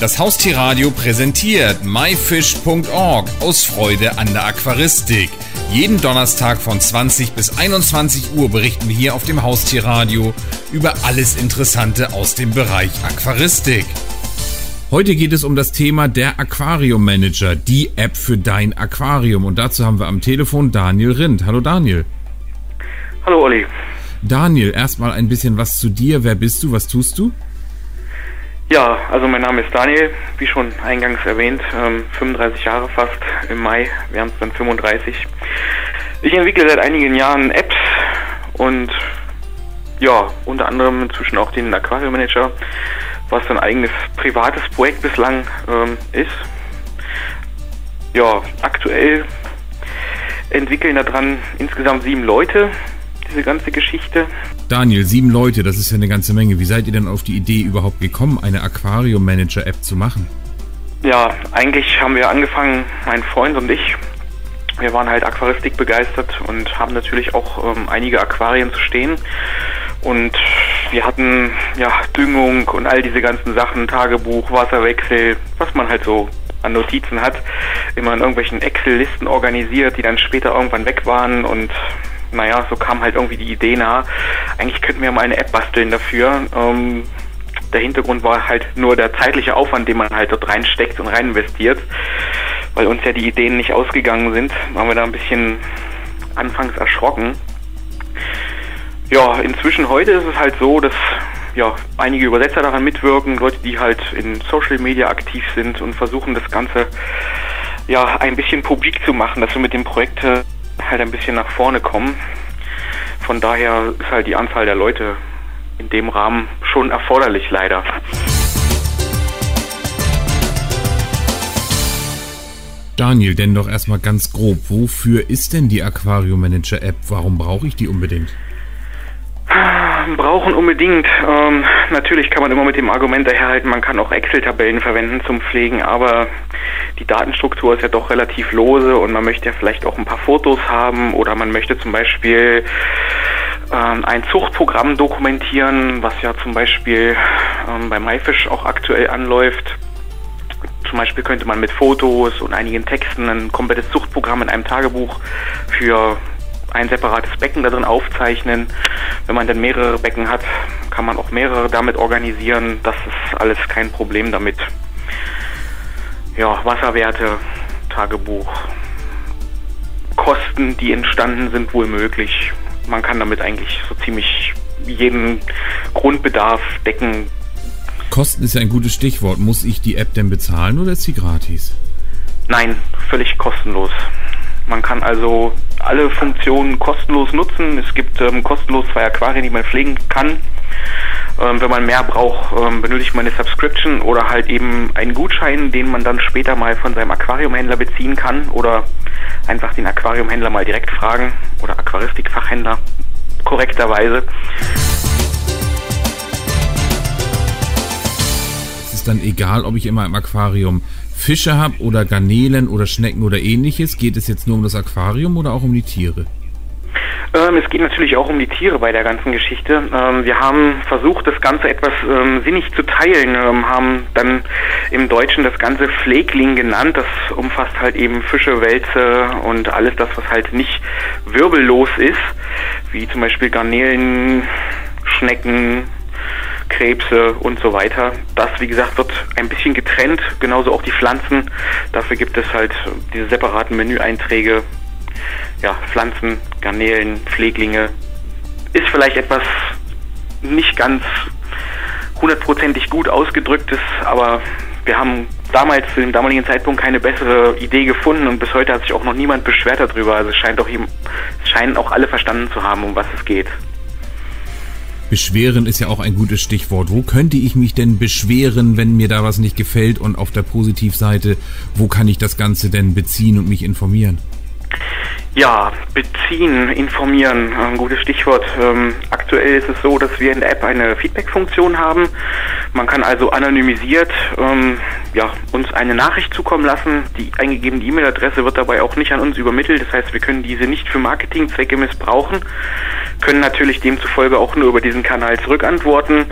Das Haustierradio präsentiert myfish.org aus Freude an der Aquaristik. Jeden Donnerstag von 20 bis 21 Uhr berichten wir hier auf dem Haustierradio über alles Interessante aus dem Bereich Aquaristik. Heute geht es um das Thema der Aquarium Manager, die App für dein Aquarium. Und dazu haben wir am Telefon Daniel Rindt. Hallo Daniel. Hallo Olli. Daniel, erstmal ein bisschen was zu dir. Wer bist du? Was tust du? Ja, also mein Name ist Daniel, wie schon eingangs erwähnt, 35 ähm, Jahre fast, im Mai wären es dann 35. Ich entwickle seit einigen Jahren Apps und ja, unter anderem inzwischen auch den Aquarium Manager, was ein eigenes privates Projekt bislang ähm, ist. Ja, aktuell entwickeln daran insgesamt sieben Leute diese ganze Geschichte. Daniel, sieben Leute, das ist ja eine ganze Menge. Wie seid ihr denn auf die Idee überhaupt gekommen, eine Aquarium Manager App zu machen? Ja, eigentlich haben wir angefangen, mein Freund und ich. Wir waren halt Aquaristik begeistert und haben natürlich auch ähm, einige Aquarien zu stehen. Und wir hatten ja Düngung und all diese ganzen Sachen, Tagebuch, Wasserwechsel, was man halt so an Notizen hat, immer in irgendwelchen Excel-Listen organisiert, die dann später irgendwann weg waren und naja, so kam halt irgendwie die Idee nahe. Eigentlich könnten wir mal eine App basteln dafür. Ähm, der Hintergrund war halt nur der zeitliche Aufwand, den man halt dort reinsteckt und rein investiert. Weil uns ja die Ideen nicht ausgegangen sind, waren wir da ein bisschen anfangs erschrocken. Ja, inzwischen heute ist es halt so, dass ja, einige Übersetzer daran mitwirken, Leute, die halt in Social Media aktiv sind und versuchen das Ganze ja ein bisschen publik zu machen, dass wir mit dem Projekt äh, halt ein bisschen nach vorne kommen. Von daher ist halt die Anzahl der Leute in dem Rahmen schon erforderlich, leider. Daniel, denn doch erstmal ganz grob, wofür ist denn die Aquarium Manager App? Warum brauche ich die unbedingt? Brauchen unbedingt. Ähm, natürlich kann man immer mit dem Argument daherhalten, man kann auch Excel-Tabellen verwenden zum Pflegen, aber die Datenstruktur ist ja doch relativ lose und man möchte ja vielleicht auch ein paar Fotos haben oder man möchte zum Beispiel ähm, ein Zuchtprogramm dokumentieren, was ja zum Beispiel ähm, bei MyFish auch aktuell anläuft. Zum Beispiel könnte man mit Fotos und einigen Texten ein komplettes Zuchtprogramm in einem Tagebuch für ein separates Becken da drin aufzeichnen. Wenn man dann mehrere Becken hat, kann man auch mehrere damit organisieren. Das ist alles kein Problem damit ja, Wasserwerte, Tagebuch, Kosten, die entstanden sind, wohl möglich. Man kann damit eigentlich so ziemlich jeden Grundbedarf decken. Kosten ist ja ein gutes Stichwort. Muss ich die App denn bezahlen oder ist sie gratis? Nein, völlig kostenlos. Man kann also alle Funktionen kostenlos nutzen. Es gibt ähm, kostenlos zwei Aquarien, die man pflegen kann. Ähm, wenn man mehr braucht, ähm, benötigt man eine Subscription oder halt eben einen Gutschein, den man dann später mal von seinem Aquariumhändler beziehen kann oder einfach den Aquariumhändler mal direkt fragen oder Aquaristikfachhändler korrekterweise. Dann egal, ob ich immer im Aquarium Fische habe oder Garnelen oder Schnecken oder ähnliches. Geht es jetzt nur um das Aquarium oder auch um die Tiere? Ähm, es geht natürlich auch um die Tiere bei der ganzen Geschichte. Ähm, wir haben versucht, das Ganze etwas ähm, sinnig zu teilen, ähm, haben dann im Deutschen das Ganze Pflegling genannt. Das umfasst halt eben Fische, Wälze und alles das, was halt nicht wirbellos ist, wie zum Beispiel Garnelen, Schnecken, Krebse und so weiter. Das, wie gesagt, wird ein bisschen getrennt, genauso auch die Pflanzen. Dafür gibt es halt diese separaten Menüeinträge ja, Pflanzen, Garnelen, Pfleglinge. Ist vielleicht etwas nicht ganz hundertprozentig gut ausgedrücktes, aber wir haben damals zu dem damaligen Zeitpunkt keine bessere Idee gefunden und bis heute hat sich auch noch niemand beschwert darüber. Also es scheint auch, scheinen auch alle verstanden zu haben, um was es geht. Beschweren ist ja auch ein gutes Stichwort. Wo könnte ich mich denn beschweren, wenn mir da was nicht gefällt? Und auf der Positivseite, wo kann ich das Ganze denn beziehen und mich informieren? Ja, beziehen, informieren, ein gutes Stichwort. Ähm, aktuell ist es so, dass wir in der App eine Feedback-Funktion haben. Man kann also anonymisiert ähm, ja, uns eine Nachricht zukommen lassen. Die eingegebene E-Mail-Adresse wird dabei auch nicht an uns übermittelt. Das heißt, wir können diese nicht für Marketingzwecke missbrauchen, können natürlich demzufolge auch nur über diesen Kanal zurückantworten.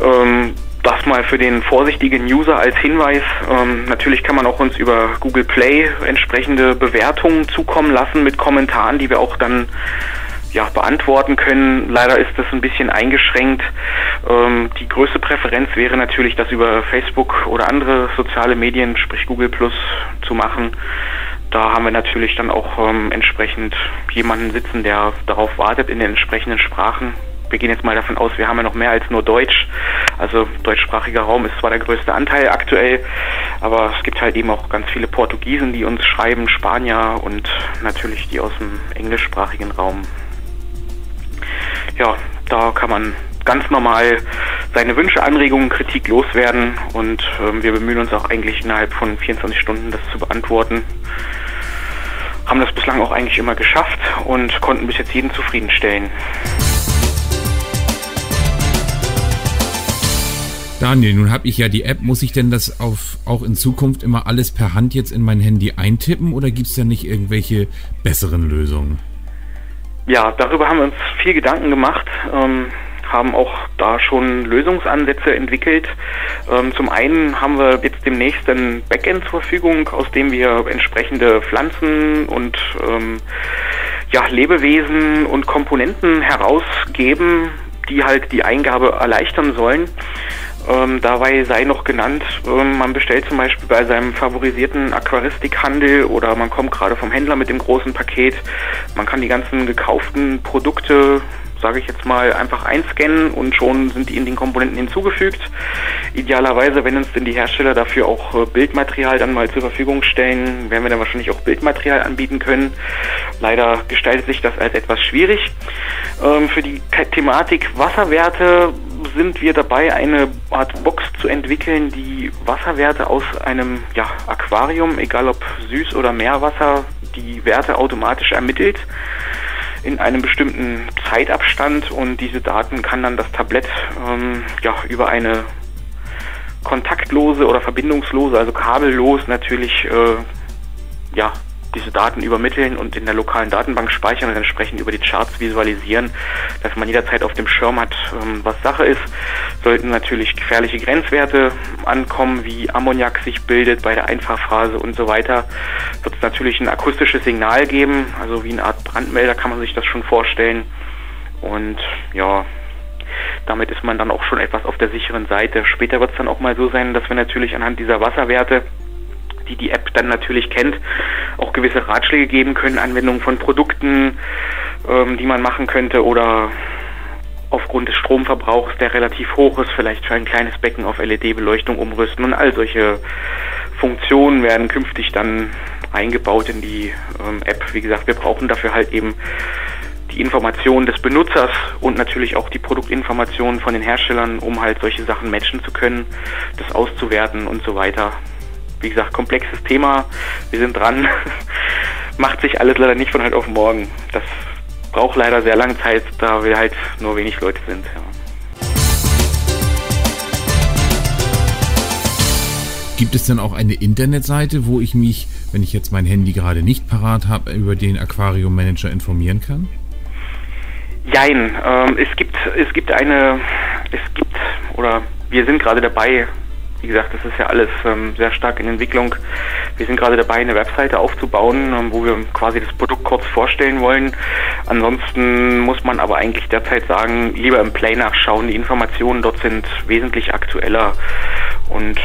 Ähm, das mal für den vorsichtigen User als Hinweis. Ähm, natürlich kann man auch uns über Google Play entsprechende Bewertungen zukommen lassen mit Kommentaren, die wir auch dann ja, beantworten können. Leider ist das ein bisschen eingeschränkt. Ähm, die größte Präferenz wäre natürlich, das über Facebook oder andere soziale Medien, sprich Google Plus, zu machen. Da haben wir natürlich dann auch ähm, entsprechend jemanden sitzen, der darauf wartet in den entsprechenden Sprachen wir gehen jetzt mal davon aus, wir haben ja noch mehr als nur Deutsch. Also deutschsprachiger Raum ist zwar der größte Anteil aktuell, aber es gibt halt eben auch ganz viele Portugiesen, die uns schreiben, Spanier und natürlich die aus dem englischsprachigen Raum. Ja, da kann man ganz normal seine Wünsche, Anregungen, Kritik loswerden und ähm, wir bemühen uns auch eigentlich innerhalb von 24 Stunden das zu beantworten. Haben das bislang auch eigentlich immer geschafft und konnten bis jetzt jeden zufriedenstellen. Daniel, nun habe ich ja die App. Muss ich denn das auf, auch in Zukunft immer alles per Hand jetzt in mein Handy eintippen oder gibt es da nicht irgendwelche besseren Lösungen? Ja, darüber haben wir uns viel Gedanken gemacht. Ähm, haben auch da schon Lösungsansätze entwickelt. Ähm, zum einen haben wir jetzt demnächst ein Backend zur Verfügung, aus dem wir entsprechende Pflanzen und ähm, ja, Lebewesen und Komponenten herausgeben, die halt die Eingabe erleichtern sollen. Ähm, dabei sei noch genannt, ähm, man bestellt zum Beispiel bei seinem favorisierten Aquaristikhandel oder man kommt gerade vom Händler mit dem großen Paket. Man kann die ganzen gekauften Produkte sage ich jetzt mal, einfach einscannen und schon sind die in den Komponenten hinzugefügt. Idealerweise, wenn uns denn die Hersteller dafür auch äh, Bildmaterial dann mal zur Verfügung stellen, werden wir dann wahrscheinlich auch Bildmaterial anbieten können. Leider gestaltet sich das als etwas schwierig. Ähm, für die Thematik Wasserwerte sind wir dabei, eine Art Box zu entwickeln, die Wasserwerte aus einem ja, Aquarium, egal ob Süß- oder Meerwasser, die Werte automatisch ermittelt in einem bestimmten Zeitabstand und diese Daten kann dann das Tablett ähm, ja, über eine kontaktlose oder verbindungslose, also kabellos natürlich äh, ja, diese Daten übermitteln und in der lokalen Datenbank speichern und entsprechend über die Charts visualisieren, dass man jederzeit auf dem Schirm hat, ähm, was Sache ist. Sollten natürlich gefährliche Grenzwerte ankommen, wie Ammoniak sich bildet bei der Einfahrphase und so weiter, wird es natürlich ein akustisches Signal geben, also wie eine Art Brandmelder kann man sich das schon vorstellen. Und ja, damit ist man dann auch schon etwas auf der sicheren Seite. Später wird es dann auch mal so sein, dass wir natürlich anhand dieser Wasserwerte die die App dann natürlich kennt, auch gewisse Ratschläge geben können, Anwendungen von Produkten, ähm, die man machen könnte oder aufgrund des Stromverbrauchs, der relativ hoch ist, vielleicht für ein kleines Becken auf LED-Beleuchtung umrüsten und all solche Funktionen werden künftig dann eingebaut in die ähm, App. Wie gesagt, wir brauchen dafür halt eben die Informationen des Benutzers und natürlich auch die Produktinformationen von den Herstellern, um halt solche Sachen matchen zu können, das auszuwerten und so weiter wie gesagt, komplexes Thema. Wir sind dran. Macht sich alles leider nicht von heute auf morgen. Das braucht leider sehr lange Zeit, da wir halt nur wenig Leute sind. Ja. Gibt es denn auch eine Internetseite, wo ich mich, wenn ich jetzt mein Handy gerade nicht parat habe, über den Aquarium Manager informieren kann? Jein, ähm, es gibt es gibt eine es gibt oder wir sind gerade dabei, wie gesagt, das ist ja alles ähm, sehr stark in Entwicklung. Wir sind gerade dabei, eine Webseite aufzubauen, ähm, wo wir quasi das Produkt kurz vorstellen wollen. Ansonsten muss man aber eigentlich derzeit sagen, lieber im Play nachschauen. Die Informationen dort sind wesentlich aktueller. Und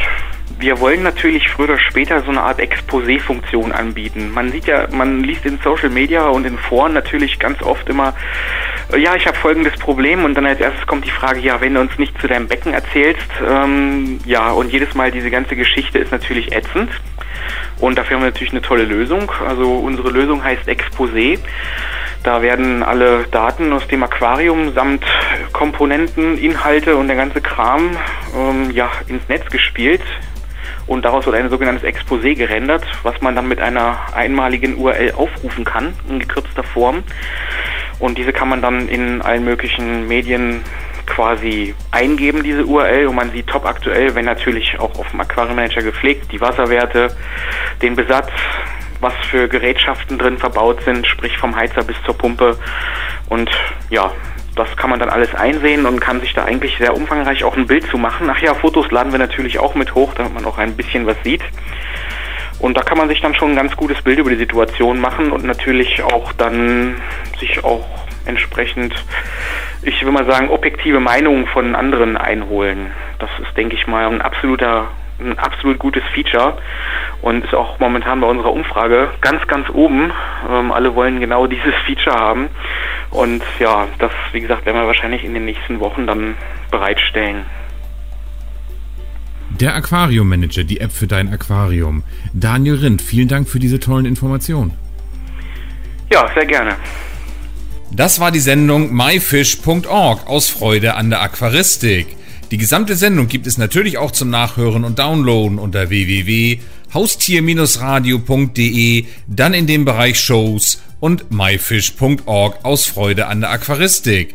wir wollen natürlich früher oder später so eine Art Exposé-Funktion anbieten. Man sieht ja, man liest in Social Media und in Foren natürlich ganz oft immer, ja, ich habe folgendes Problem und dann als erstes kommt die Frage, ja, wenn du uns nicht zu deinem Becken erzählst, ähm, ja, und jedes Mal diese ganze Geschichte ist natürlich ätzend. Und dafür haben wir natürlich eine tolle Lösung. Also unsere Lösung heißt Exposé. Da werden alle Daten aus dem Aquarium samt Komponenten, Inhalte und der ganze Kram ähm, ja, ins Netz gespielt und daraus wird ein sogenanntes Exposé gerendert, was man dann mit einer einmaligen URL aufrufen kann, in gekürzter Form. Und diese kann man dann in allen möglichen Medien quasi eingeben, diese URL, und man sieht top aktuell, wenn natürlich auch auf dem Aquarium Manager gepflegt, die Wasserwerte, den Besatz, was für Gerätschaften drin verbaut sind, sprich vom Heizer bis zur Pumpe. Und ja, das kann man dann alles einsehen und kann sich da eigentlich sehr umfangreich auch ein Bild zu machen. Ach ja, Fotos laden wir natürlich auch mit hoch, damit man auch ein bisschen was sieht. Und da kann man sich dann schon ein ganz gutes Bild über die Situation machen und natürlich auch dann sich auch entsprechend, ich will mal sagen, objektive Meinungen von anderen einholen. Das ist, denke ich mal, ein absoluter ein absolut gutes Feature und ist auch momentan bei unserer Umfrage ganz, ganz oben. Ähm, alle wollen genau dieses Feature haben. Und ja, das, wie gesagt, werden wir wahrscheinlich in den nächsten Wochen dann bereitstellen. Der Aquarium Manager, die App für dein Aquarium. Daniel Rindt, vielen Dank für diese tollen Informationen. Ja, sehr gerne. Das war die Sendung myfish.org aus Freude an der Aquaristik. Die gesamte Sendung gibt es natürlich auch zum Nachhören und Downloaden unter www.haustier-radio.de, dann in dem Bereich Shows und myfish.org aus Freude an der Aquaristik.